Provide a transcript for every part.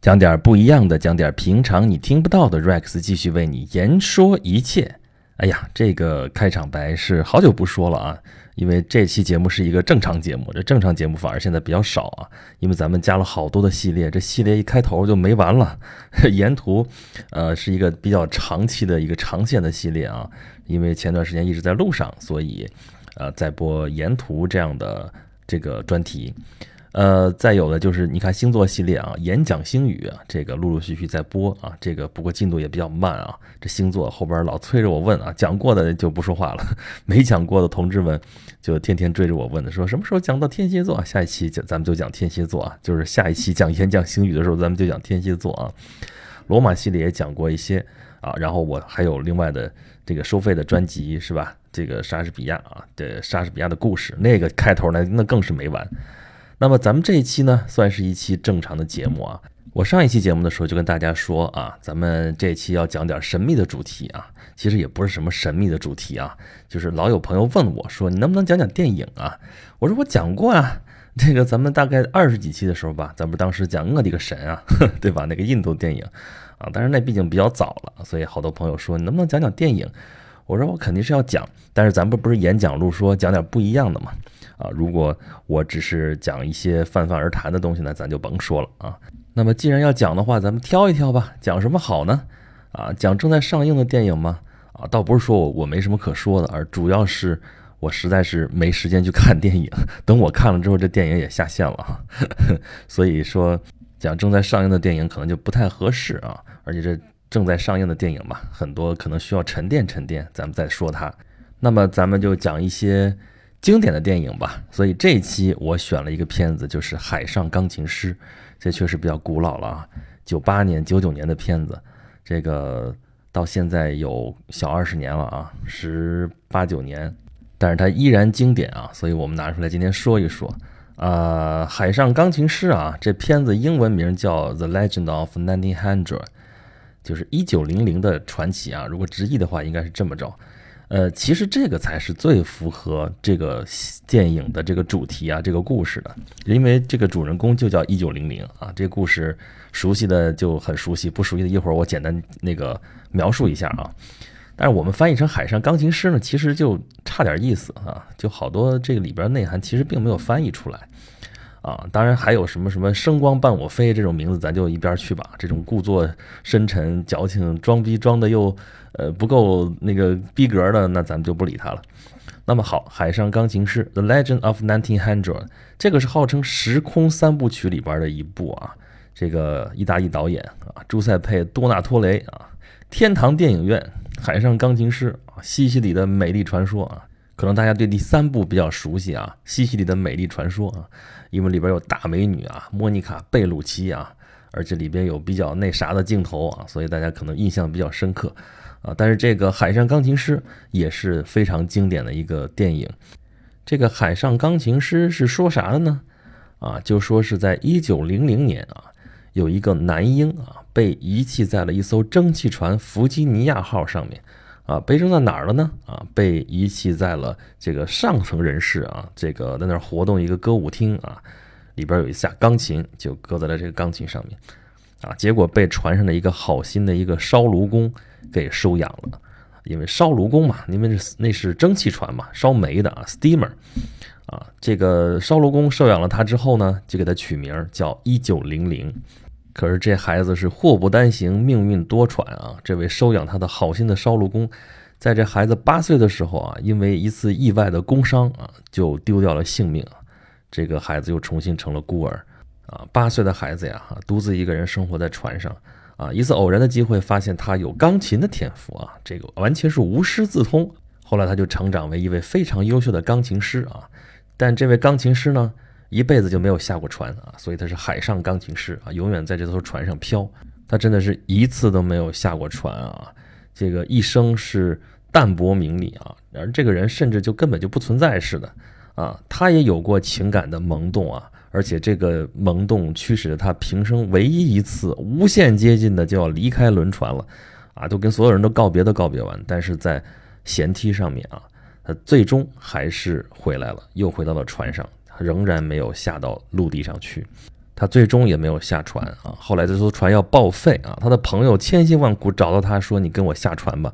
讲点不一样的，讲点平常你听不到的。Rex 继续为你言说一切。哎呀，这个开场白是好久不说了啊，因为这期节目是一个正常节目，这正常节目反而现在比较少啊，因为咱们加了好多的系列，这系列一开头就没完了。沿途，呃，是一个比较长期的一个长线的系列啊，因为前段时间一直在路上，所以，呃，在播沿途这样的这个专题。呃，再有的就是你看星座系列啊，演讲星语啊，这个陆陆续续在播啊，这个不过进度也比较慢啊。这星座后边老催着我问啊，讲过的就不说话了，没讲过的同志们就天天追着我问的，说什么时候讲到天蝎座？下一期讲咱们就讲天蝎座啊，就是下一期讲演讲星语的时候，咱们就讲天蝎座啊。罗马系列也讲过一些啊，然后我还有另外的这个收费的专辑是吧？这个莎士比亚啊的莎士比亚的故事，那个开头呢，那更是没完。那么咱们这一期呢，算是一期正常的节目啊。我上一期节目的时候就跟大家说啊，咱们这期要讲点神秘的主题啊。其实也不是什么神秘的主题啊，就是老有朋友问我说，你能不能讲讲电影啊？我说我讲过啊，这个咱们大概二十几期的时候吧，咱们当时讲我的个神啊，对吧？那个印度电影啊，但是那毕竟比较早了，所以好多朋友说你能不能讲讲电影？我说我肯定是要讲，但是咱们不是演讲录说讲点不一样的嘛。啊，如果我只是讲一些泛泛而谈的东西呢，咱就甭说了啊。那么既然要讲的话，咱们挑一挑吧，讲什么好呢？啊，讲正在上映的电影吗？啊，倒不是说我我没什么可说的，而主要是我实在是没时间去看电影。等我看了之后，这电影也下线了，所以说讲正在上映的电影可能就不太合适啊。而且这正在上映的电影嘛，很多可能需要沉淀沉淀，咱们再说它。那么咱们就讲一些。经典的电影吧，所以这一期我选了一个片子，就是《海上钢琴师》，这确实比较古老了啊，九八年、九九年的片子，这个到现在有小二十年了啊，十八九年，但是它依然经典啊，所以我们拿出来今天说一说。啊，《海上钢琴师》啊，这片子英文名叫《The Legend of Nineteen Hundred》，就是一九零零的传奇啊，如果直译的话，应该是这么着。呃，其实这个才是最符合这个电影的这个主题啊，这个故事的，因为这个主人公就叫一九零零啊。这个故事熟悉的就很熟悉，不熟悉的一会儿我简单那个描述一下啊。但是我们翻译成海上钢琴师呢，其实就差点意思啊，就好多这个里边内涵其实并没有翻译出来啊。当然还有什么什么声光伴我飞这种名字，咱就一边去吧。这种故作深沉、矫情、装逼装的又。呃，不够那个逼格的，那咱们就不理他了。那么好，《海上钢琴师》The Legend of Nineteen Hundred，这个是号称时空三部曲里边的一部啊。这个意大利导演啊，朱塞佩·多纳托雷啊，天堂电影院，《海上钢琴师》啊，西西里的美丽传说啊。可能大家对第三部比较熟悉啊，《西西里的美丽传说》啊，因为里边有大美女啊，莫妮卡·贝鲁奇啊，而且里边有比较那啥的镜头啊，所以大家可能印象比较深刻。啊，但是这个《海上钢琴师》也是非常经典的一个电影。这个《海上钢琴师》是说啥的呢？啊，就说是在一九零零年啊，有一个男婴啊被遗弃在了一艘蒸汽船“弗吉尼亚号”上面，啊，被扔在哪儿了呢？啊，被遗弃在了这个上层人士啊，这个在那儿活动一个歌舞厅啊，里边有一架钢琴，就搁在了这个钢琴上面，啊，结果被船上的一个好心的一个烧炉工。给收养了，因为烧炉工嘛，因为那是蒸汽船嘛，烧煤的啊，steamer，啊，这个烧炉工收养了他之后呢，就给他取名叫一九零零。可是这孩子是祸不单行，命运多舛啊！这位收养他的好心的烧炉工，在这孩子八岁的时候啊，因为一次意外的工伤啊，就丢掉了性命啊。这个孩子又重新成了孤儿啊。八岁的孩子呀，独自一个人生活在船上。啊，一次偶然的机会发现他有钢琴的天赋啊，这个完全是无师自通。后来他就成长为一位非常优秀的钢琴师啊。但这位钢琴师呢，一辈子就没有下过船啊，所以他是海上钢琴师啊，永远在这艘船上飘。他真的是一次都没有下过船啊，这个一生是淡泊名利啊，而这个人甚至就根本就不存在似的啊。他也有过情感的萌动啊。而且这个萌动驱使着他平生唯一一次无限接近的就要离开轮船了，啊，都跟所有人都告别都告别完，但是在舷梯上面啊，他最终还是回来了，又回到了船上，仍然没有下到陆地上去。他最终也没有下船啊。后来这艘船要报废啊，他的朋友千辛万苦找到他说：“你跟我下船吧。”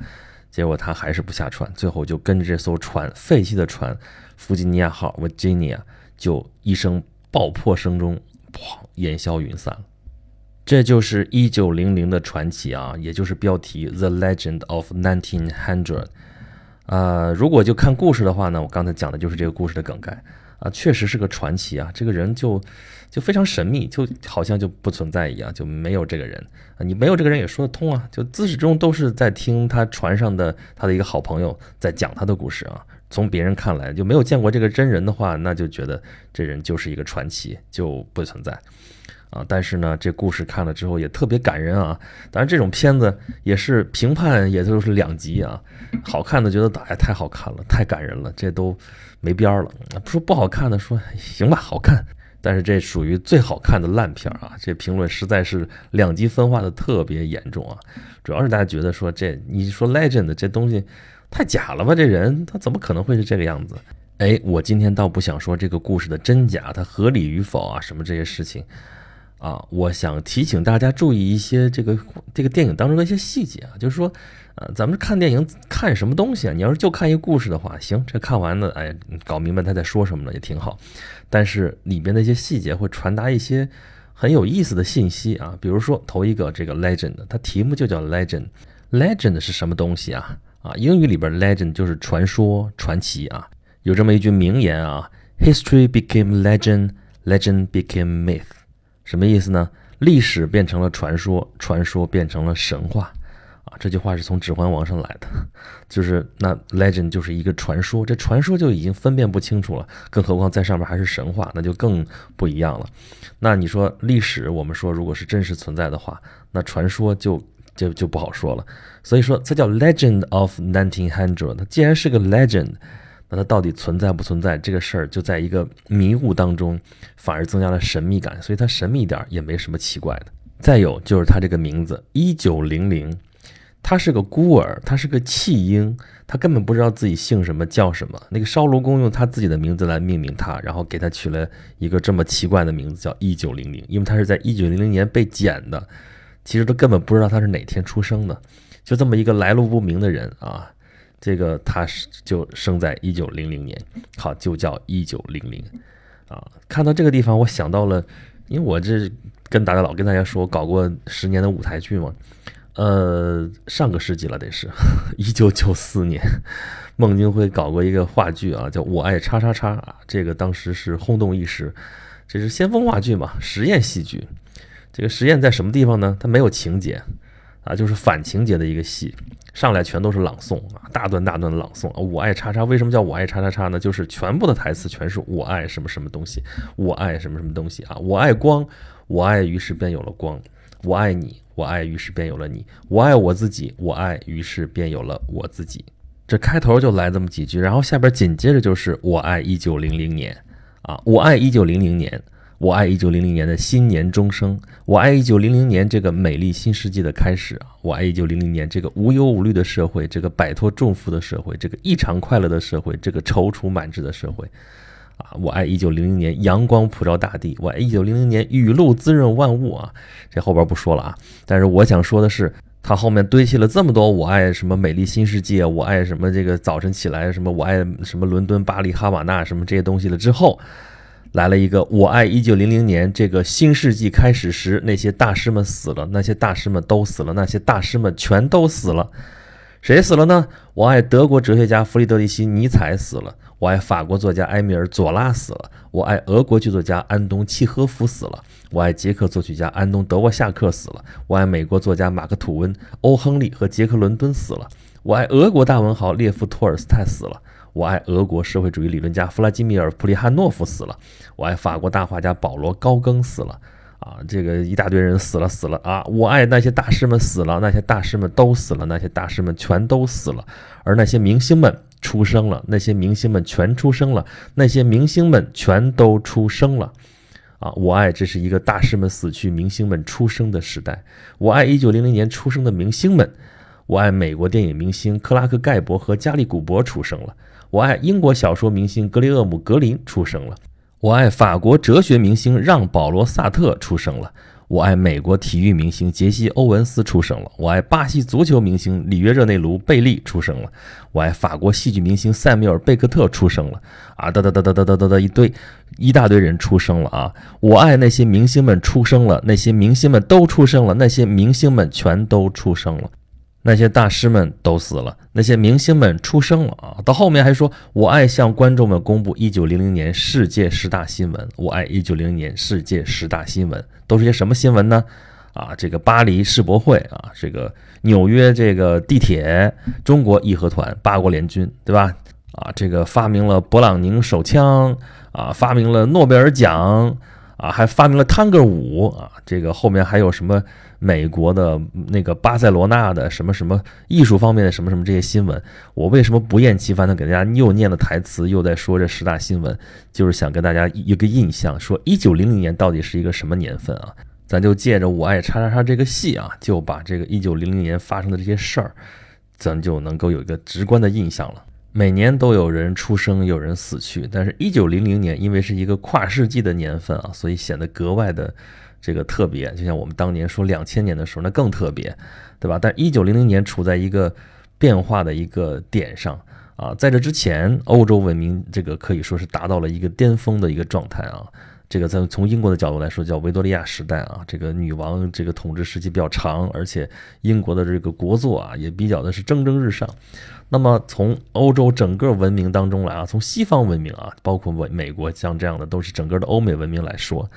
结果他还是不下船，最后就跟着这艘船废弃的船“弗吉尼亚号 ”（Virginia） 就一声爆破声中，砰，烟消云散了。这就是一九零零的传奇啊，也就是标题《The Legend of Nineteen Hundred》。啊，如果就看故事的话呢，我刚才讲的就是这个故事的梗概啊，确实是个传奇啊。这个人就就非常神秘，就好像就不存在一样，就没有这个人啊。你没有这个人也说得通啊，就自始至终都是在听他船上的他的一个好朋友在讲他的故事啊。从别人看来就没有见过这个真人的话，那就觉得这人就是一个传奇，就不存在。啊，但是呢，这故事看了之后也特别感人啊。当然，这种片子也是评判，也就是两极啊。好看的觉得哎太好看了，太感人了，这都没边儿了。说不好看的说行吧，好看。但是这属于最好看的烂片儿啊。这评论实在是两极分化的特别严重啊。主要是大家觉得说这你说 legend 这东西太假了吧？这人他怎么可能会是这个样子？哎，我今天倒不想说这个故事的真假，它合理与否啊，什么这些事情。啊，我想提醒大家注意一些这个这个电影当中的一些细节啊，就是说，啊，咱们看电影看什么东西啊？你要是就看一个故事的话，行，这看完了，哎，搞明白他在说什么了也挺好。但是里边的一些细节会传达一些很有意思的信息啊，比如说头一个这个 legend，它题目就叫 legend，legend 是什么东西啊？啊，英语里边 legend 就是传说、传奇啊。有这么一句名言啊，history became legend，legend became myth。什么意思呢？历史变成了传说，传说变成了神话，啊，这句话是从《指环王》上来的，就是那 legend 就是一个传说，这传说就已经分辨不清楚了，更何况在上面还是神话，那就更不一样了。那你说历史，我们说如果是真实存在的话，那传说就就就不好说了。所以说，这叫 Legend of Nineteen Hundred。它既然是个 legend。那它到底存在不存在这个事儿，就在一个迷雾当中，反而增加了神秘感，所以它神秘一点也没什么奇怪的。再有就是它这个名字一九零零，他是个孤儿，他是个弃婴，他根本不知道自己姓什么叫什么。那个烧炉工用他自己的名字来命名他，然后给他取了一个这么奇怪的名字，叫一九零零，因为他是在一九零零年被捡的，其实他根本不知道他是哪天出生的，就这么一个来路不明的人啊。这个他是就生在一九零零年，好就叫一九零零，啊，看到这个地方，我想到了，因为我这跟大家老跟大家说，搞过十年的舞台剧嘛，呃，上个世纪了得是，一九九四年，孟京辉搞过一个话剧啊，叫我爱叉叉叉啊，这个当时是轰动一时，这是先锋话剧嘛，实验戏剧，这个实验在什么地方呢？它没有情节。啊，就是反情节的一个戏，上来全都是朗诵啊，大段大段的朗诵啊。我爱叉叉，为什么叫我爱叉叉叉呢？就是全部的台词全是我爱什么什么东西，我爱什么什么东西啊。我爱光，我爱于是便有了光，我爱你，我爱于是便有了你，我爱我自己，我爱于是便有了我自己。这开头就来这么几句，然后下边紧接着就是我爱一九零零年啊，我爱一九零零年。我爱一九零零年的新年钟声，我爱一九零零年这个美丽新世纪的开始啊！我爱一九零零年这个无忧无虑的社会，这个摆脱重负的社会，这个异常快乐的社会，这个踌躇满志的社会啊！我爱一九零零年阳光普照大地，我爱一九零零年雨露滋润万物啊！这后边不说了啊，但是我想说的是，它后面堆砌了这么多我爱什么美丽新世界，我爱什么这个早晨起来什么我爱什么伦敦、巴黎、哈瓦那什么这些东西了之后。来了一个，我爱一九零零年这个新世纪开始时，那些大师们死了，那些大师们都死了，那些大师们全都死了。谁死了呢？我爱德国哲学家弗里德里希·尼采死了，我爱法国作家埃米尔·佐拉死了，我爱俄国剧作家安东·契诃夫死了，我爱捷克作曲家安东·德沃夏克死了，我爱美国作家马克·吐温、欧·亨利和杰克·伦敦死了，我爱俄国大文豪列夫·托尔斯泰死了。我爱俄国社会主义理论家弗拉基米尔·普里汉诺夫死了。我爱法国大画家保罗·高更死了。啊，这个一大堆人死了死了啊！我爱那些大师们死了，那些大师们都死了，那些大师们全都死了。而那些明星们出生了，那些明星们全出生了，那些明星们全都出生了。啊，我爱这是一个大师们死去，明星们出生的时代。我爱一九零零年出生的明星们。我爱美国电影明星克拉克·盖博和加利·古伯出生了。我爱英国小说明星格雷厄姆·格林出生了。我爱法国哲学明星让·保罗·萨特出生了。我爱美国体育明星杰西·欧文斯出生了。我爱巴西足球明星里约热内卢·贝利出生了。我爱法国戏剧明星塞缪尔·贝克特出生了。啊，哒哒哒哒哒哒哒哒，一堆，一大堆人出生了啊！我爱那些明星们出生了，那些明星们都出生了，那些明星们全都出生了。那些大师们都死了，那些明星们出生了啊！到后面还说，我爱向观众们公布一九零零年世界十大新闻。我爱一九零零年世界十大新闻都是些什么新闻呢？啊，这个巴黎世博会啊，这个纽约这个地铁，中国义和团，八国联军，对吧？啊，这个发明了勃朗宁手枪啊，发明了诺贝尔奖啊，还发明了探戈舞啊，这个后面还有什么？美国的那个巴塞罗那的什么什么艺术方面的什么什么这些新闻，我为什么不厌其烦的给大家又念了台词，又在说这十大新闻，就是想跟大家一个印象，说一九零零年到底是一个什么年份啊？咱就借着我爱叉叉叉这个戏啊，就把这个一九零零年发生的这些事儿，咱就能够有一个直观的印象了。每年都有人出生，有人死去，但是一九零零年因为是一个跨世纪的年份啊，所以显得格外的。这个特别，就像我们当年说两千年的时候，那更特别，对吧？但一九零零年处在一个变化的一个点上啊，在这之前，欧洲文明这个可以说是达到了一个巅峰的一个状态啊。这个在从英国的角度来说，叫维多利亚时代啊，这个女王这个统治时期比较长，而且英国的这个国作啊也比较的是蒸蒸日上。那么从欧洲整个文明当中来啊，从西方文明啊，包括美美国像这样的，都是整个的欧美文明来说。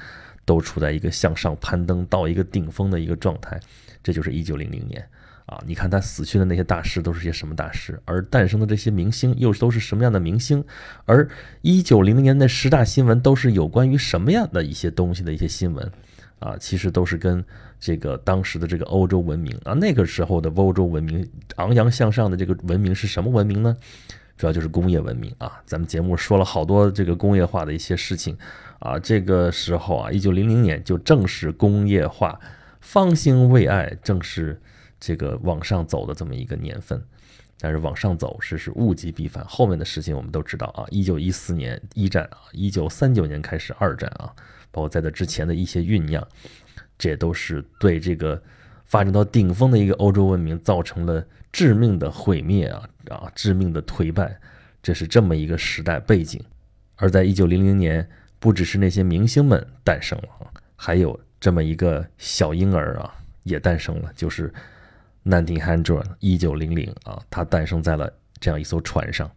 都处在一个向上攀登到一个顶峰的一个状态，这就是一九零零年啊！你看他死去的那些大师都是些什么大师，而诞生的这些明星又都是什么样的明星？而一九零零年的十大新闻都是有关于什么样的一些东西的一些新闻啊？其实都是跟这个当时的这个欧洲文明啊，那个时候的欧洲文明昂扬向上的这个文明是什么文明呢？主要就是工业文明啊！咱们节目说了好多这个工业化的一些事情。啊，这个时候啊，一九零零年就正是工业化方兴未艾，正是这个往上走的这么一个年份。但是往上走是是物极必反，后面的事情我们都知道啊。一九一四年一战啊，一九三九年开始二战啊，包括在这之前的一些酝酿，这都是对这个发展到顶峰的一个欧洲文明造成了致命的毁灭啊啊，致命的颓败。这是这么一个时代背景。而在一九零零年。不只是那些明星们诞生了还有这么一个小婴儿啊，也诞生了，就是1900 1900啊，它诞生在了这样一艘船上。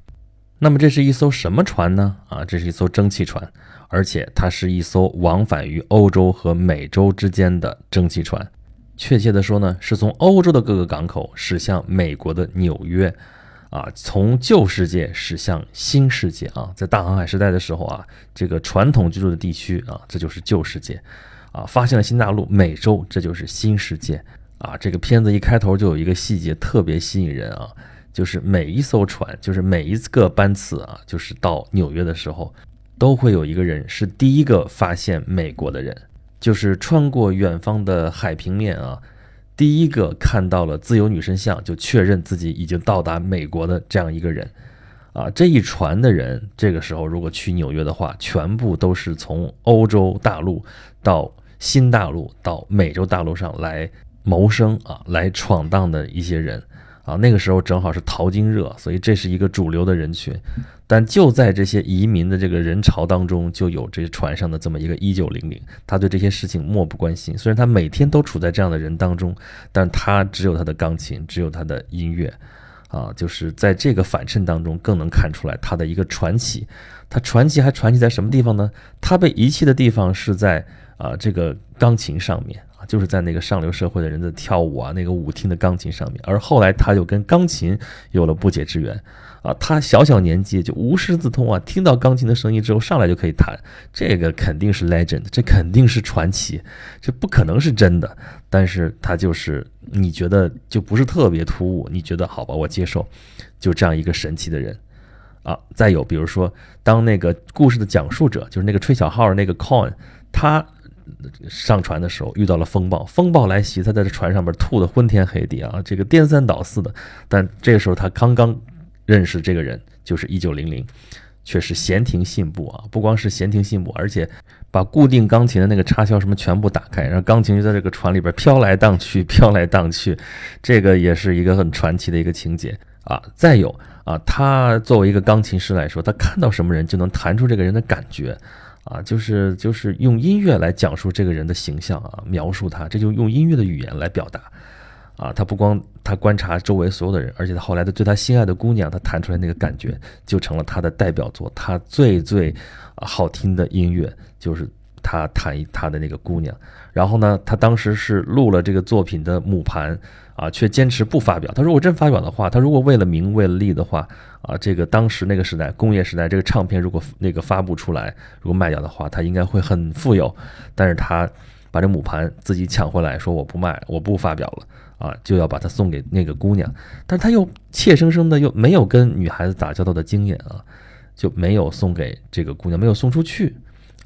那么这是一艘什么船呢？啊，这是一艘蒸汽船，而且它是一艘往返于欧洲和美洲之间的蒸汽船。确切的说呢，是从欧洲的各个港口驶向美国的纽约。啊，从旧世界驶向新世界啊，在大航海时代的时候啊，这个传统居住的地区啊，这就是旧世界，啊，发现了新大陆美洲，这就是新世界啊。这个片子一开头就有一个细节特别吸引人啊，就是每一艘船，就是每一个班次啊，就是到纽约的时候，都会有一个人是第一个发现美国的人，就是穿过远方的海平面啊。第一个看到了自由女神像，就确认自己已经到达美国的这样一个人，啊，这一船的人，这个时候如果去纽约的话，全部都是从欧洲大陆到新大陆到美洲大陆上来谋生啊，来闯荡的一些人。啊，那个时候正好是淘金热，所以这是一个主流的人群。但就在这些移民的这个人潮当中，就有这船上的这么一个一九零零，他对这些事情漠不关心。虽然他每天都处在这样的人当中，但他只有他的钢琴，只有他的音乐。啊，就是在这个反衬当中，更能看出来他的一个传奇。他传奇还传奇在什么地方呢？他被遗弃的地方是在啊这个钢琴上面。就是在那个上流社会的人的跳舞啊，那个舞厅的钢琴上面，而后来他就跟钢琴有了不解之缘，啊，他小小年纪就无师自通啊，听到钢琴的声音之后上来就可以弹，这个肯定是 legend，这肯定是传奇，这不可能是真的，但是他就是你觉得就不是特别突兀，你觉得好吧，我接受，就这样一个神奇的人，啊，再有比如说当那个故事的讲述者就是那个吹小号的那个 Coin，他。上船的时候遇到了风暴，风暴来袭，他在这船上边吐的昏天黑地啊，这个颠三倒四的。但这个时候他刚刚认识这个人，就是一九零零，却是闲庭信步啊！不光是闲庭信步，而且把固定钢琴的那个插销什么全部打开，然后钢琴就在这个船里边飘来荡去，飘来荡去，这个也是一个很传奇的一个情节啊！再有啊，他作为一个钢琴师来说，他看到什么人就能弹出这个人的感觉啊，就是就是用音乐来讲述这个人的形象啊，描述他，这就用音乐的语言来表达。啊，他不光他观察周围所有的人，而且他后来的对他心爱的姑娘，他弹出来那个感觉就成了他的代表作。他最最好听的音乐就是他谈他的那个姑娘。然后呢，他当时是录了这个作品的母盘啊，却坚持不发表。他如果真发表的话，他如果为了名为了利的话啊，这个当时那个时代工业时代，这个唱片如果那个发布出来，如果卖掉的话，他应该会很富有。但是他把这母盘自己抢回来，说我不卖，我不发表了。啊，就要把它送给那个姑娘，但是他又怯生生的又没有跟女孩子打交道的经验啊，就没有送给这个姑娘，没有送出去，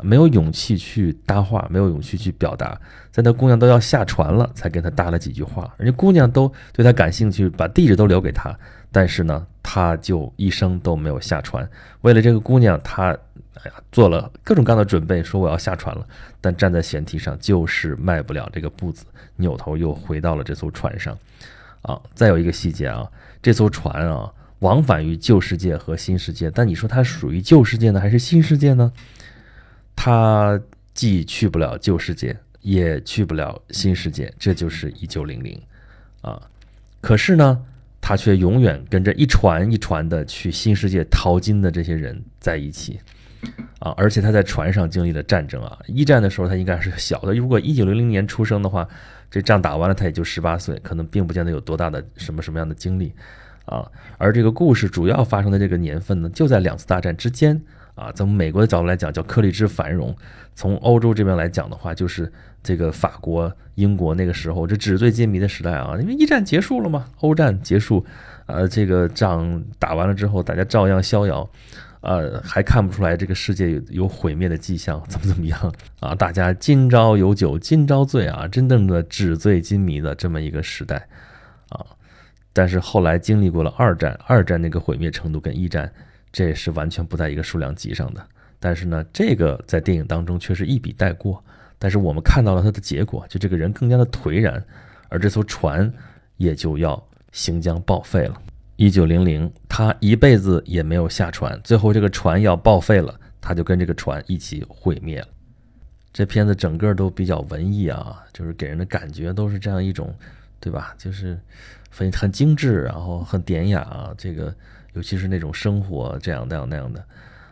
没有勇气去搭话，没有勇气去表达，在那姑娘都要下船了，才跟他搭了几句话，人家姑娘都对他感兴趣，把地址都留给他，但是呢，他就一生都没有下船，为了这个姑娘，他。哎呀，做了各种各样的准备，说我要下船了，但站在舷梯上就是迈不了这个步子，扭头又回到了这艘船上。啊，再有一个细节啊，这艘船啊，往返于旧世界和新世界，但你说它属于旧世界呢，还是新世界呢？它既去不了旧世界，也去不了新世界，这就是一九零零啊。可是呢，他却永远跟着一船一船的去新世界淘金的这些人在一起。啊，而且他在船上经历了战争啊。一战的时候他应该是小的，如果一九零零年出生的话，这仗打完了他也就十八岁，可能并不见得有多大的什么什么样的经历啊。而这个故事主要发生的这个年份呢，就在两次大战之间啊。从美国的角度来讲，叫克利之繁荣；从欧洲这边来讲的话，就是这个法国、英国那个时候这纸醉金迷的时代啊。因为一战结束了嘛，欧战结束，呃，这个仗打完了之后，大家照样逍遥。呃，还看不出来这个世界有有毁灭的迹象，怎么怎么样啊？大家今朝有酒今朝醉啊，真正的纸醉金迷的这么一个时代啊。但是后来经历过了二战，二战那个毁灭程度跟一战这是完全不在一个数量级上的。但是呢，这个在电影当中却是一笔带过。但是我们看到了它的结果，就这个人更加的颓然，而这艘船也就要行将报废了。一九零零，他一辈子也没有下船，最后这个船要报废了，他就跟这个船一起毁灭了。这片子整个都比较文艺啊，就是给人的感觉都是这样一种，对吧？就是很很精致，然后很典雅啊。这个尤其是那种生活这样那样那样的，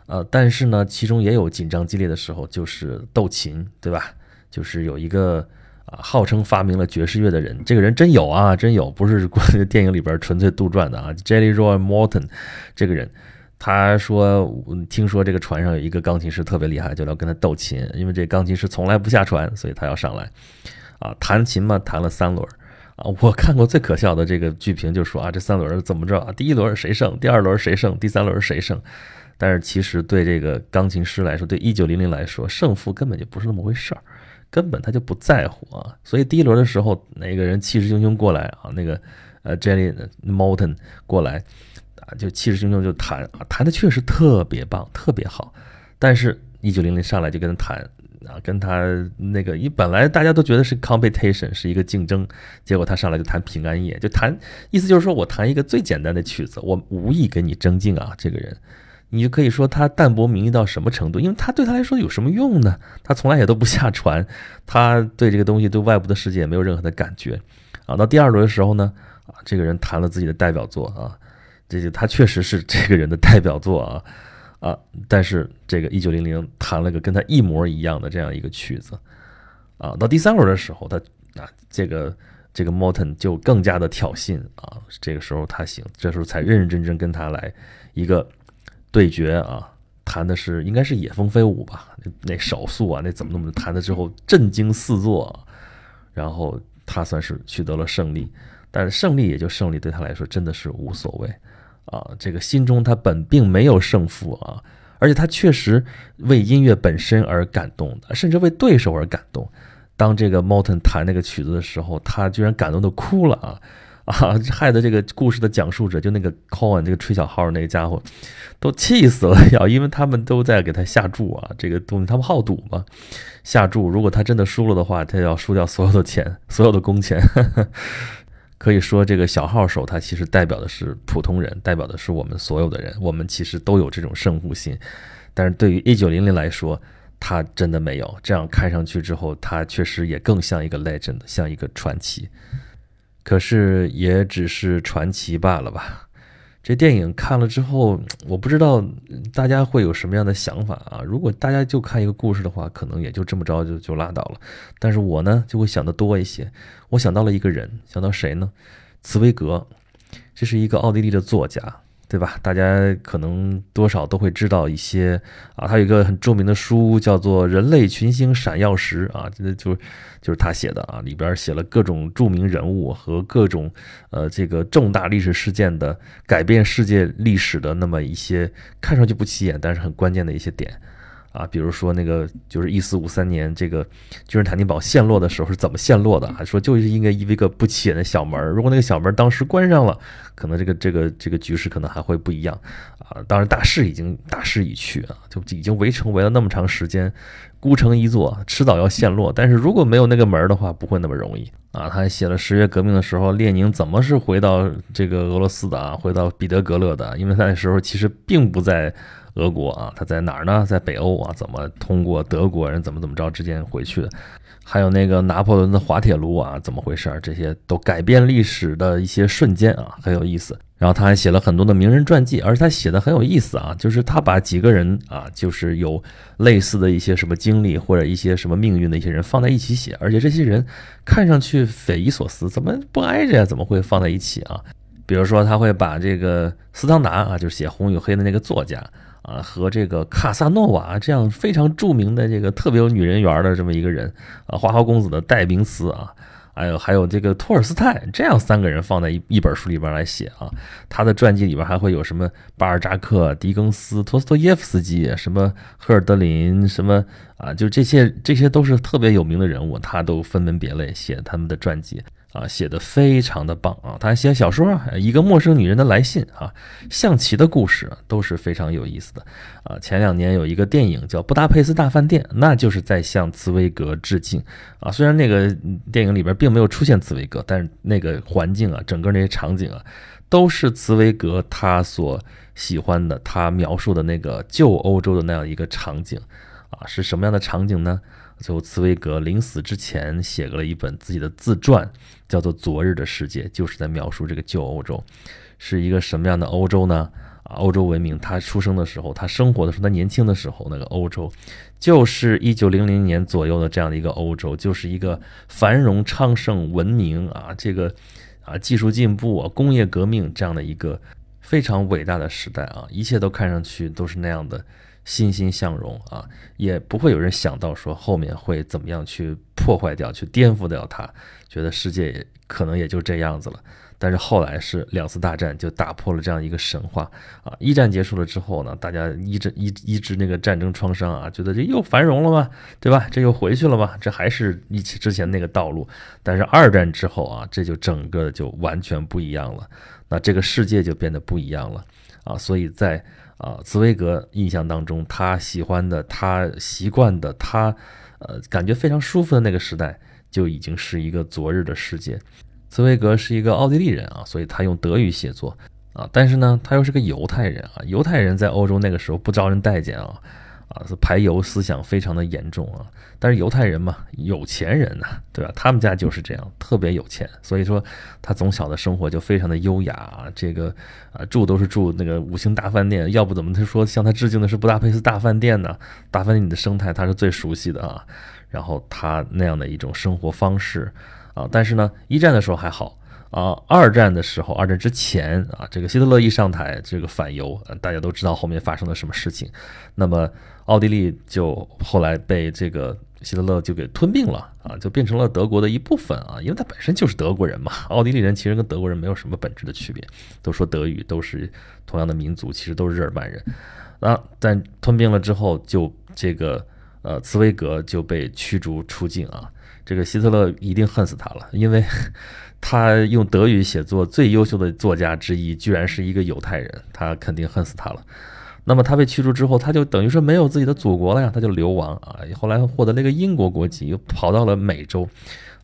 呃，但是呢，其中也有紧张激烈的时候，就是斗琴，对吧？就是有一个。啊，号称发明了爵士乐的人，这个人真有啊，真有，不是电影里边纯粹杜撰的啊。Jelly Roy Morton 这个人，他说听说这个船上有一个钢琴师特别厉害，就要跟他斗琴，因为这钢琴师从来不下船，所以他要上来啊弹琴嘛，弹了三轮啊。我看过最可笑的这个剧评就说啊，这三轮怎么着啊？第一轮谁胜？第二轮谁胜？第三轮谁胜？但是其实对这个钢琴师来说，对一九零零来说，胜负根本就不是那么回事儿。根本他就不在乎啊，所以第一轮的时候，那个人气势汹汹过来啊，那个呃，Jenny Morton 过来啊，就气势汹汹就弹啊，弹的确实特别棒，特别好。但是，一九零零上来就跟他弹啊，跟他那个一本来大家都觉得是 competition 是一个竞争，结果他上来就弹平安夜，就弹，意思就是说我弹一个最简单的曲子，我无意跟你争竞啊，这个人。你就可以说他淡泊名利到什么程度？因为他对他来说有什么用呢？他从来也都不下船，他对这个东西对外部的世界也没有任何的感觉啊。到第二轮的时候呢，啊，这个人弹了自己的代表作啊，这就他确实是这个人的代表作啊啊。但是这个一九零零弹了个跟他一模一样的这样一个曲子啊。到第三轮的时候，他啊，这个这个 Morton 就更加的挑衅啊。这个时候他行，这时候才认认真真跟他来一个。对决啊，弹的是应该是野蜂飞舞吧？那手速啊，那怎么那么弹的之后震惊四座，然后他算是取得了胜利，但是胜利也就胜利，对他来说真的是无所谓啊。这个心中他本并没有胜负啊，而且他确实为音乐本身而感动的，甚至为对手而感动。当这个 Morton 弹那个曲子的时候，他居然感动的哭了啊啊，害得这个故事的讲述者就那个 Cohen 这个吹小号那个家伙都气死了，要因为他们都在给他下注啊，这个东西他们好赌嘛，下注，如果他真的输了的话，他要输掉所有的钱，所有的工钱。可以说，这个小号手他其实代表的是普通人，代表的是我们所有的人，我们其实都有这种胜负心，但是对于一九零零来说，他真的没有。这样看上去之后，他确实也更像一个 legend，像一个传奇。可是也只是传奇罢了吧。这电影看了之后，我不知道大家会有什么样的想法啊？如果大家就看一个故事的话，可能也就这么着就就拉倒了。但是我呢，就会想的多一些。我想到了一个人，想到谁呢？茨威格，这是一个奥地利的作家。对吧？大家可能多少都会知道一些啊，他有一个很著名的书叫做《人类群星闪耀时》啊，这就就是他写的啊，里边写了各种著名人物和各种呃这个重大历史事件的改变世界历史的那么一些看上去不起眼，但是很关键的一些点。啊，比如说那个就是一四五三年这个君士坦丁堡陷落的时候是怎么陷落的？还说就是应该一个不起眼的小门，如果那个小门当时关上了，可能这个这个这个局势可能还会不一样啊。当然大势已经大势已去啊，就已经围城围了那么长时间，孤城一座，迟早要陷落。但是如果没有那个门的话，不会那么容易啊。他还写了十月革命的时候，列宁怎么是回到这个俄罗斯的啊？回到彼得格勒的，因为那时候其实并不在。俄国啊，他在哪儿呢？在北欧啊，怎么通过德国人怎么怎么着之间回去的？还有那个拿破仑的滑铁卢啊，怎么回事？这些都改变历史的一些瞬间啊，很有意思。然后他还写了很多的名人传记，而且他写的很有意思啊，就是他把几个人啊，就是有类似的一些什么经历或者一些什么命运的一些人放在一起写，而且这些人看上去匪夷所思，怎么不挨着呀？怎么会放在一起啊？比如说他会把这个斯汤达啊，就是写《红与黑》的那个作家。啊，和这个卡萨诺瓦这样非常著名的这个特别有女人缘的这么一个人啊，花花公子的代名词啊，还有还有这个托尔斯泰这样三个人放在一一本书里边来写啊，他的传记里边还会有什么巴尔扎克、狄更斯、托斯托耶夫斯基，什么赫尔德林，什么啊，就这些这些都是特别有名的人物，他都分门别类写他们的传记。啊，写的非常的棒啊！他还写小说啊，一个陌生女人的来信啊，象棋的故事都是非常有意思的啊。前两年有一个电影叫《布达佩斯大饭店》，那就是在向茨威格致敬啊。虽然那个电影里边并没有出现茨威格，但是那个环境啊，整个那些场景啊，都是茨威格他所喜欢的，他描述的那个旧欧洲的那样一个场景啊，是什么样的场景呢？最后，茨威格临死之前写了一本自己的自传，叫做《昨日的世界》，就是在描述这个旧欧洲是一个什么样的欧洲呢？啊，欧洲文明，他出生的时候，他生活的时候，他年轻的时候，那个欧洲就是一九零零年左右的这样的一个欧洲，就是一个繁荣昌盛、文明啊，这个啊技术进步、啊，工业革命这样的一个非常伟大的时代啊，一切都看上去都是那样的。欣欣向荣啊，也不会有人想到说后面会怎么样去破坏掉、去颠覆掉它，觉得世界可能也就这样子了。但是后来是两次大战就打破了这样一个神话啊！一战结束了之后呢，大家医治医医治那个战争创伤啊，觉得这又繁荣了吗？对吧？这又回去了嘛？这还是一起之前那个道路。但是二战之后啊，这就整个就完全不一样了，那这个世界就变得不一样了啊！所以在啊，茨威格印象当中，他喜欢的、他习惯的、他呃感觉非常舒服的那个时代，就已经是一个昨日的世界。茨威格是一个奥地利人啊，所以他用德语写作啊，但是呢，他又是个犹太人啊，犹太人在欧洲那个时候不招人待见啊。啊，是排犹思想非常的严重啊！但是犹太人嘛，有钱人呐，对吧？他们家就是这样，特别有钱，所以说他从小的生活就非常的优雅啊。这个啊，住都是住那个五星大饭店，要不怎么他说向他致敬的是布达佩斯大饭店呢？大饭店里的生态他是最熟悉的啊。然后他那样的一种生活方式啊，但是呢，一战的时候还好。啊，二战的时候，二战之前啊，这个希特勒一上台，这个反犹，大家都知道后面发生了什么事情。那么奥地利就后来被这个希特勒就给吞并了啊，就变成了德国的一部分啊，因为他本身就是德国人嘛。奥地利人其实跟德国人没有什么本质的区别，都说德语，都是同样的民族，其实都是日耳曼人。啊，但吞并了之后，就这个呃茨威格就被驱逐出境啊。这个希特勒一定恨死他了，因为 他用德语写作最优秀的作家之一，居然是一个犹太人，他肯定恨死他了。那么他被驱逐之后，他就等于说没有自己的祖国了呀，他就流亡啊。后来获得了一个英国国籍，又跑到了美洲，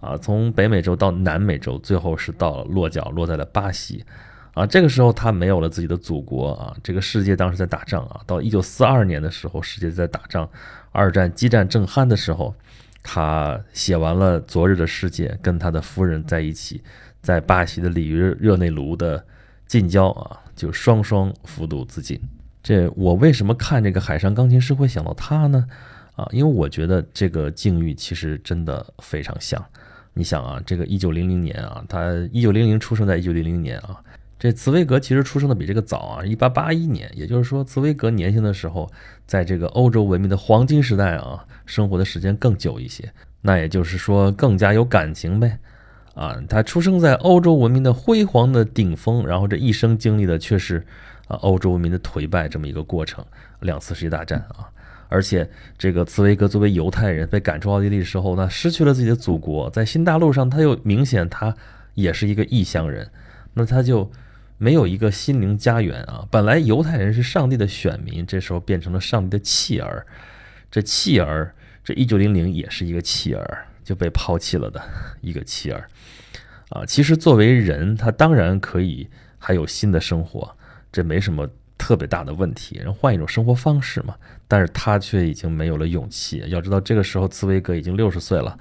啊，从北美洲到南美洲，最后是到落脚，落在了巴西，啊，这个时候他没有了自己的祖国啊。这个世界当时在打仗啊，到一九四二年的时候，世界在打仗，二战激战正酣的时候，他写完了《昨日的世界》，跟他的夫人在一起，在巴西的里约热内卢的近郊啊，就双双服毒自尽。这我为什么看这个海上钢琴师会想到他呢？啊，因为我觉得这个境遇其实真的非常像。你想啊，这个一九零零年啊，他一九零零出生在一九零零年啊，这茨威格其实出生的比这个早啊，一八八一年。也就是说，茨威格年轻的时候，在这个欧洲文明的黄金时代啊，生活的时间更久一些。那也就是说，更加有感情呗。啊，他出生在欧洲文明的辉煌的顶峰，然后这一生经历的却是。啊，欧洲文明的颓败这么一个过程，两次世界大战啊，而且这个茨威格作为犹太人被赶出奥地利时候呢，失去了自己的祖国，在新大陆上他又明显他也是一个异乡人，那他就没有一个心灵家园啊。本来犹太人是上帝的选民，这时候变成了上帝的弃儿，这弃儿，这一九零零也是一个弃儿，就被抛弃了的一个弃儿啊。其实作为人，他当然可以还有新的生活。这没什么特别大的问题，人换一种生活方式嘛。但是他却已经没有了勇气。要知道，这个时候茨威格已经六十岁了，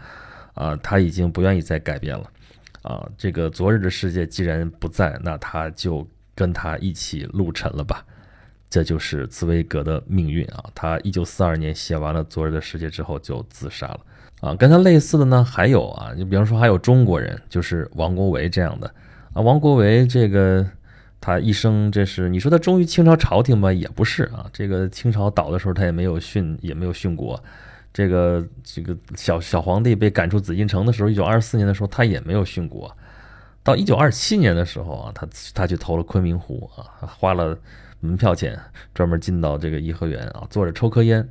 啊，他已经不愿意再改变了，啊，这个昨日的世界既然不在，那他就跟他一起路沉了吧。这就是茨威格的命运啊。他一九四二年写完了《昨日的世界》之后就自杀了。啊，跟他类似的呢还有啊，你比方说还有中国人，就是王国维这样的啊。王国维这个。他一生，这是你说他忠于清朝朝廷吧？也不是啊。这个清朝倒的时候，他也没有殉，也没有殉国。这个这个小小皇帝被赶出紫禁城的时候，一九二四年的时候，他也没有殉国。到一九二七年的时候啊，他他去投了昆明湖啊，花了门票钱，专门进到这个颐和园啊，坐着抽颗烟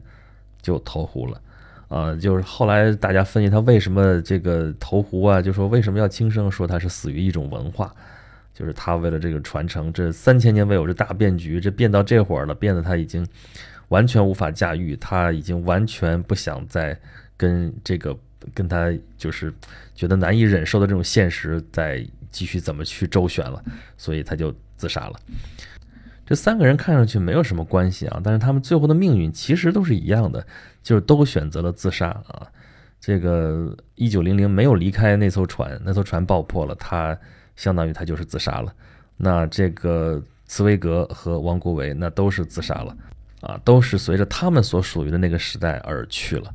就投湖了啊。就是后来大家分析他为什么这个投湖啊，就说为什么要轻生，说他是死于一种文化。就是他为了这个传承，这三千年未有这大变局，这变到这会儿了，变得他已经完全无法驾驭，他已经完全不想再跟这个跟他就是觉得难以忍受的这种现实再继续怎么去周旋了，所以他就自杀了。这三个人看上去没有什么关系啊，但是他们最后的命运其实都是一样的，就是都选择了自杀啊。这个一九零零没有离开那艘船，那艘船爆破了，他。相当于他就是自杀了，那这个茨威格和王国维那都是自杀了，啊，都是随着他们所属于的那个时代而去了，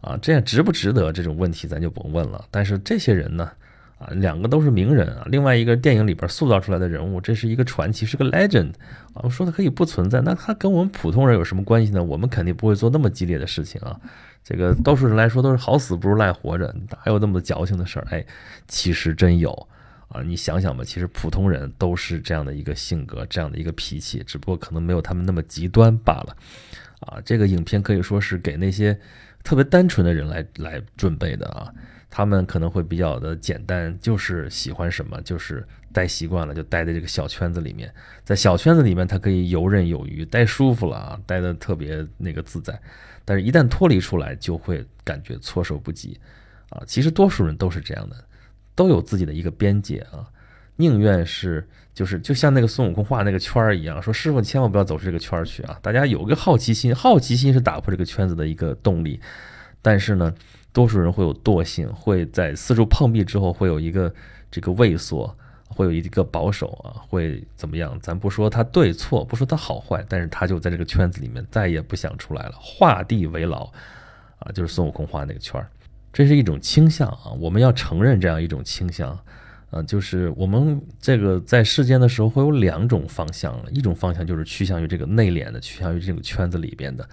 啊，这样值不值得这种问题咱就甭问了。但是这些人呢，啊，两个都是名人啊，另外一个电影里边塑造出来的人物，这是一个传奇，是个 legend 啊。我说的可以不存在，那他跟我们普通人有什么关系呢？我们肯定不会做那么激烈的事情啊。这个多数人来说都是好死不如赖活着，哪有那么多矫情的事儿？哎，其实真有。啊，你想想吧，其实普通人都是这样的一个性格，这样的一个脾气，只不过可能没有他们那么极端罢了。啊，这个影片可以说是给那些特别单纯的人来来准备的啊，他们可能会比较的简单，就是喜欢什么，就是待习惯了，就待在这个小圈子里面，在小圈子里面，他可以游刃有余，待舒服了啊，待的特别那个自在。但是，一旦脱离出来，就会感觉措手不及。啊，其实多数人都是这样的。都有自己的一个边界啊，宁愿是就是就像那个孙悟空画那个圈儿一样，说师傅千万不要走出这个圈儿去啊！大家有个好奇心，好奇心是打破这个圈子的一个动力。但是呢，多数人会有惰性，会在四处碰壁之后会有一个这个畏缩，会有一个保守啊，会怎么样？咱不说他对错，不说他好坏，但是他就在这个圈子里面再也不想出来了，画地为牢啊！就是孙悟空画那个圈儿。这是一种倾向啊，我们要承认这样一种倾向，呃，就是我们这个在世间的时候会有两种方向，一种方向就是趋向于这个内敛的，趋向于这种圈子里边的，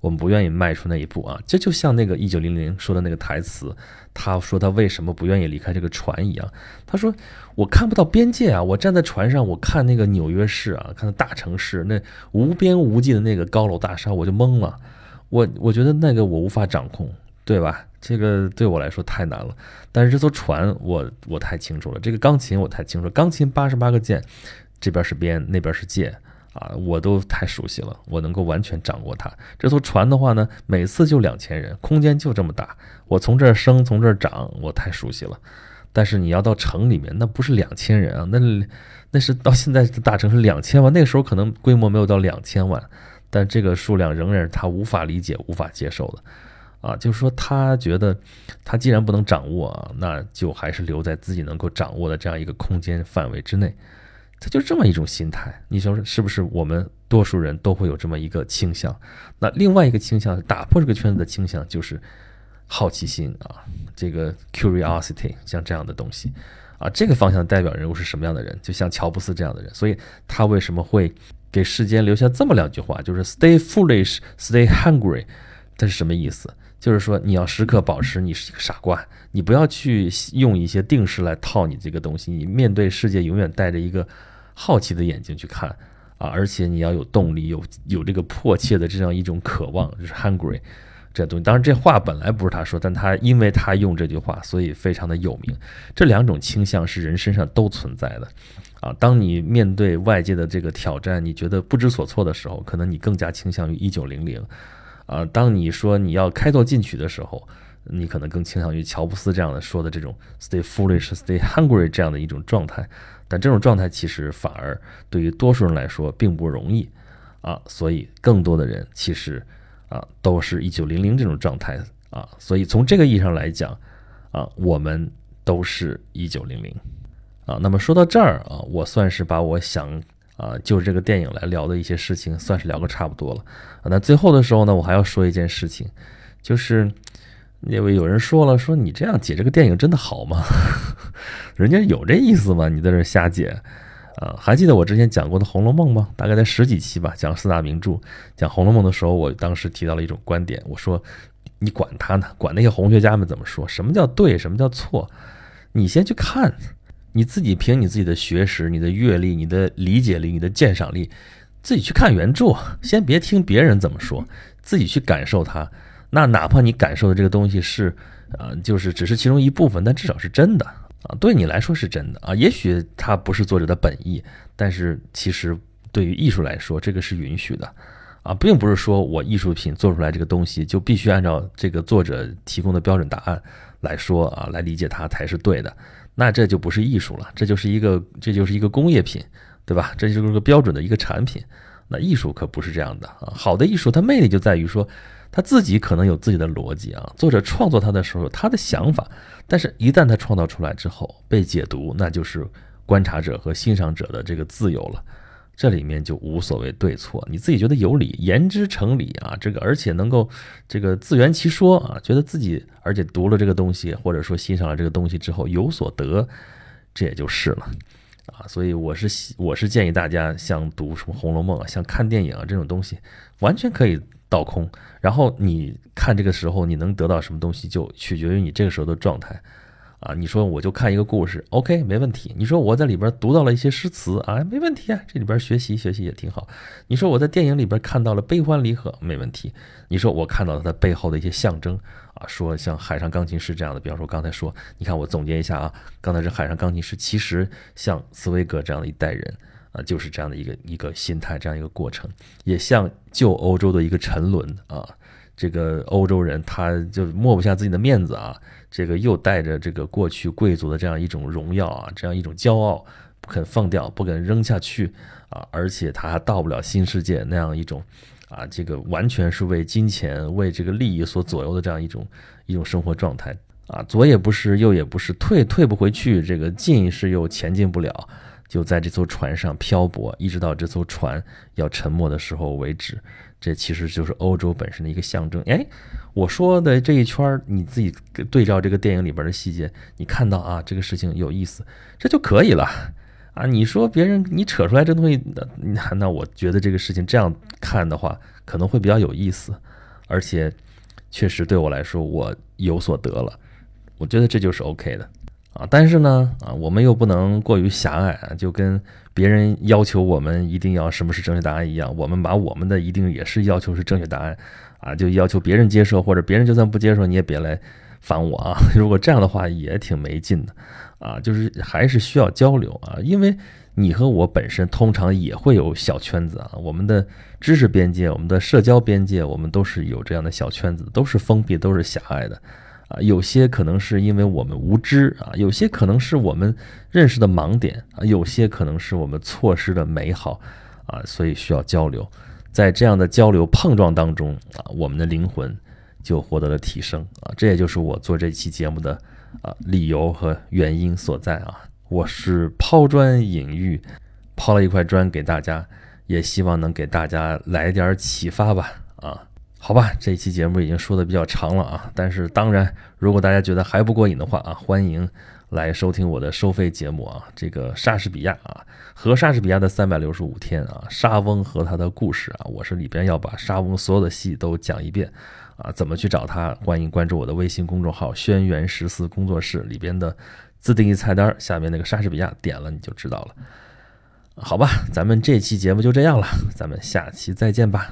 我们不愿意迈出那一步啊。这就像那个一九零零说的那个台词，他说他为什么不愿意离开这个船一样，他说我看不到边界啊，我站在船上，我看那个纽约市啊，看到大城市那无边无际的那个高楼大厦，我就懵了，我我觉得那个我无法掌控，对吧？这个对我来说太难了。但是这艘船，我我太清楚了。这个钢琴我太清楚，钢琴八十八个键，这边是边，那边是键啊，我都太熟悉了，我能够完全掌握它。这艘船的话呢，每次就两千人，空间就这么大，我从这儿升，从这儿涨，我太熟悉了。但是你要到城里面，那不是两千人啊，那那是到现在的大城市两千万，那个时候可能规模没有到两千万，但这个数量仍然是他无法理解、无法接受的。啊，就是说，他觉得他既然不能掌握啊，那就还是留在自己能够掌握的这样一个空间范围之内。他就这么一种心态，你说是不是？我们多数人都会有这么一个倾向。那另外一个倾向，打破这个圈子的倾向，就是好奇心啊，这个 curiosity，像这样的东西啊，这个方向代表人物是什么样的人？就像乔布斯这样的人。所以他为什么会给世间留下这么两句话？就是 “Stay foolish, stay hungry”，这是什么意思？就是说，你要时刻保持你是一个傻瓜，你不要去用一些定式来套你这个东西。你面对世界永远带着一个好奇的眼睛去看啊，而且你要有动力，有有这个迫切的这样一种渴望，就是 hungry 这东西。当然，这话本来不是他说，但他因为他用这句话，所以非常的有名。这两种倾向是人身上都存在的啊。当你面对外界的这个挑战，你觉得不知所措的时候，可能你更加倾向于一九零零。啊，当你说你要开拓进取的时候，你可能更倾向于乔布斯这样的说的这种 “stay foolish, stay hungry” 这样的一种状态。但这种状态其实反而对于多数人来说并不容易啊，所以更多的人其实啊都是一九零零这种状态啊。所以从这个意义上来讲啊，我们都是一九零零啊。那么说到这儿啊，我算是把我想。啊，就是这个电影来聊的一些事情，算是聊个差不多了。那最后的时候呢，我还要说一件事情，就是因为有人说了，说你这样解这个电影真的好吗？人家有这意思吗？你在这瞎解啊？还记得我之前讲过的《红楼梦》吗？大概在十几期吧，讲四大名著，讲《红楼梦》的时候，我当时提到了一种观点，我说你管他呢，管那些红学家们怎么说，什么叫对，什么叫错，你先去看。你自己凭你自己的学识、你的阅历、你的理解力、你的鉴赏力，自己去看原著，先别听别人怎么说，自己去感受它。那哪怕你感受的这个东西是，呃，就是只是其中一部分，但至少是真的啊，对你来说是真的啊。也许它不是作者的本意，但是其实对于艺术来说，这个是允许的啊，并不是说我艺术品做出来这个东西就必须按照这个作者提供的标准答案来说啊，来理解它才是对的。那这就不是艺术了，这就是一个，这就是一个工业品，对吧？这就是个标准的一个产品。那艺术可不是这样的啊！好的艺术，它魅力就在于说，他自己可能有自己的逻辑啊。作者创作他的时候，他的想法，但是一旦他创造出来之后被解读，那就是观察者和欣赏者的这个自由了。这里面就无所谓对错，你自己觉得有理，言之成理啊，这个而且能够这个自圆其说啊，觉得自己而且读了这个东西，或者说欣赏了这个东西之后有所得，这也就是了啊。所以我是我是建议大家像读什么《红楼梦》啊，像看电影啊这种东西，完全可以倒空，然后你看这个时候你能得到什么东西，就取决于你这个时候的状态。啊，你说我就看一个故事，OK，没问题。你说我在里边读到了一些诗词啊，没问题啊，这里边学习学习也挺好。你说我在电影里边看到了悲欢离合，没问题。你说我看到了它背后的一些象征啊，说像海上钢琴师这样的，比方说刚才说，你看我总结一下啊，刚才是海上钢琴师，其实像茨威格这样的一代人啊，就是这样的一个一个心态，这样一个过程，也像旧欧洲的一个沉沦啊，这个欧洲人他就抹不下自己的面子啊。这个又带着这个过去贵族的这样一种荣耀啊，这样一种骄傲，不肯放掉，不肯扔下去啊，而且他还到不了新世界那样一种啊，这个完全是为金钱、为这个利益所左右的这样一种一种生活状态啊，左也不是，右也不是，退退不回去，这个进是又前进不了，就在这艘船上漂泊，一直到这艘船要沉没的时候为止。这其实就是欧洲本身的一个象征。哎，我说的这一圈你自己对照这个电影里边的细节，你看到啊，这个事情有意思，这就可以了啊。你说别人你扯出来这东西，那那我觉得这个事情这样看的话，可能会比较有意思，而且确实对我来说，我有所得了。我觉得这就是 OK 的啊。但是呢，啊，我们又不能过于狭隘啊，就跟。别人要求我们一定要什么是正确答案一样，我们把我们的一定也是要求是正确答案，啊，就要求别人接受，或者别人就算不接受，你也别来烦我啊！如果这样的话也挺没劲的啊，就是还是需要交流啊，因为你和我本身通常也会有小圈子啊，我们的知识边界、我们的社交边界，我们都是有这样的小圈子，都是封闭、都是狭隘的啊。有些可能是因为我们无知啊，有些可能是我们认识的盲点啊，有些可能是我们错失的美好啊，所以需要交流。在这样的交流碰撞当中啊，我们的灵魂就获得了提升啊，这也就是我做这期节目的啊理由和原因所在啊。我是抛砖引玉，抛了一块砖给大家，也希望能给大家来点启发吧啊。好吧，这期节目已经说的比较长了啊，但是当然，如果大家觉得还不过瘾的话啊，欢迎。来收听我的收费节目啊，这个莎士比亚啊和莎士比亚的三百六十五天啊，莎翁和他的故事啊，我是里边要把莎翁所有的戏都讲一遍啊，怎么去找他？欢迎关注我的微信公众号“轩辕十四工作室”里边的自定义菜单下面那个莎士比亚，点了你就知道了。好吧，咱们这期节目就这样了，咱们下期再见吧。